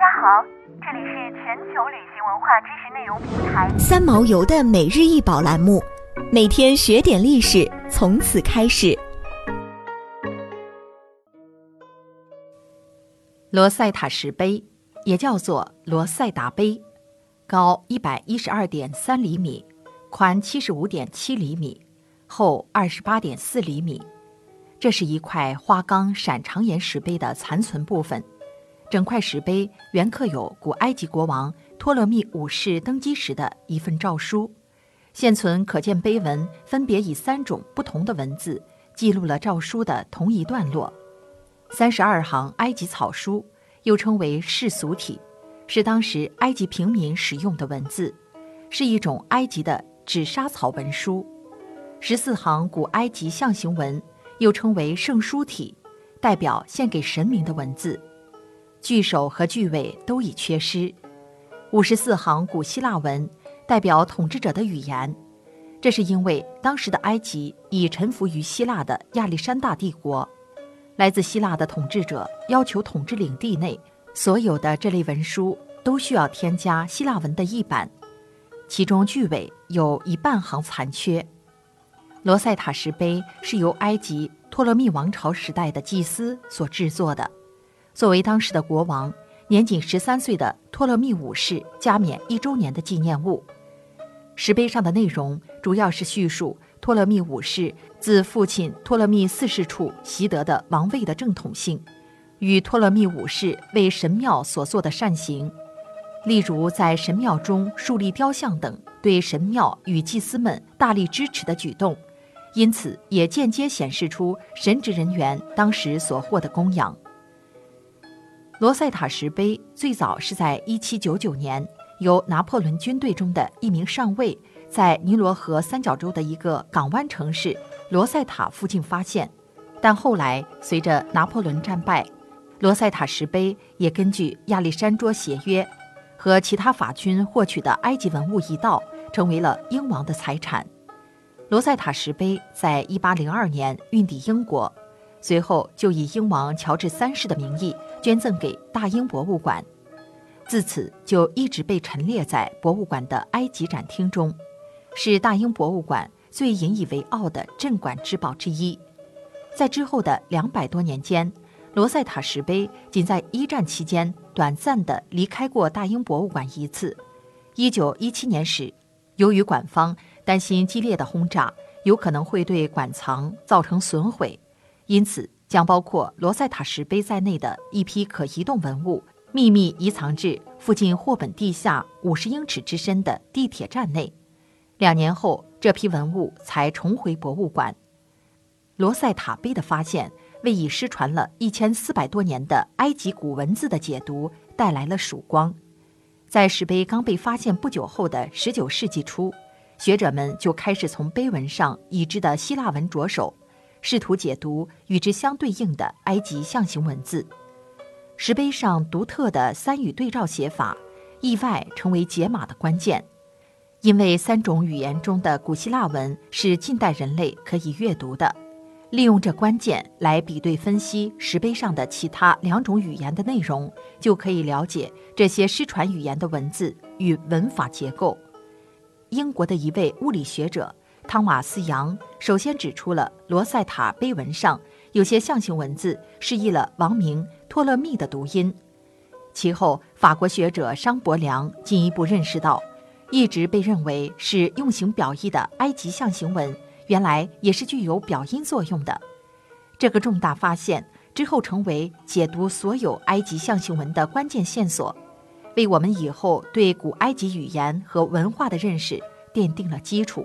家好，这里是全球旅行文化知识内容平台三毛游的每日一宝栏目，每天学点历史，从此开始。罗塞塔石碑也叫做罗塞达碑，高一百一十二点三厘米，宽七十五点七厘米，厚二十八点四厘米。这是一块花岗闪长岩石碑的残存部分。整块石碑原刻有古埃及国王托勒密五世登基时的一份诏书，现存可见碑文分别以三种不同的文字记录了诏书的同一段落。三十二行埃及草书，又称为世俗体，是当时埃及平民使用的文字，是一种埃及的纸莎草文书。十四行古埃及象形文，又称为圣书体，代表献给神明的文字。句首和句尾都已缺失。五十四行古希腊文代表统治者的语言，这是因为当时的埃及已臣服于希腊的亚历山大帝国，来自希腊的统治者要求统治领地内所有的这类文书都需要添加希腊文的译版，其中句尾有一半行残缺。罗塞塔石碑是由埃及托勒密王朝时代的祭司所制作的。作为当时的国王，年仅十三岁的托勒密五世加冕一周年的纪念物。石碑上的内容主要是叙述托勒密五世自父亲托勒密四世处习得的王位的正统性，与托勒密五世为神庙所做的善行，例如在神庙中树立雕像等，对神庙与祭司们大力支持的举动，因此也间接显示出神职人员当时所获的供养。罗塞塔石碑最早是在1799年由拿破仑军队中的一名上尉在尼罗河三角洲的一个港湾城市罗塞塔附近发现，但后来随着拿破仑战败，罗塞塔石碑也根据亚历山卓协约和其他法军获取的埃及文物一道，成为了英王的财产。罗塞塔石碑在1802年运抵英国，随后就以英王乔治三世的名义。捐赠给大英博物馆，自此就一直被陈列在博物馆的埃及展厅中，是大英博物馆最引以为傲的镇馆之宝之一。在之后的两百多年间，罗塞塔石碑仅在一战期间短暂地离开过大英博物馆一次。一九一七年时，由于馆方担心激烈的轰炸有可能会对馆藏造成损毁，因此。将包括罗塞塔石碑在内的一批可移动文物秘密移藏至附近霍本地下五十英尺之深的地铁站内。两年后，这批文物才重回博物馆。罗塞塔碑的发现，为已失传了一千四百多年的埃及古文字的解读带来了曙光。在石碑刚被发现不久后的十九世纪初，学者们就开始从碑文上已知的希腊文着手。试图解读与之相对应的埃及象形文字，石碑上独特的三语对照写法，意外成为解码的关键。因为三种语言中的古希腊文是近代人类可以阅读的，利用这关键来比对分析石碑上的其他两种语言的内容，就可以了解这些失传语言的文字与文法结构。英国的一位物理学者。汤马斯·杨首先指出了罗塞塔碑文上有些象形文字示意了王名托勒密的读音。其后，法国学者商伯良进一步认识到，一直被认为是用形表意的埃及象形文，原来也是具有表音作用的。这个重大发现之后成为解读所有埃及象形文的关键线索，为我们以后对古埃及语言和文化的认识奠定了基础。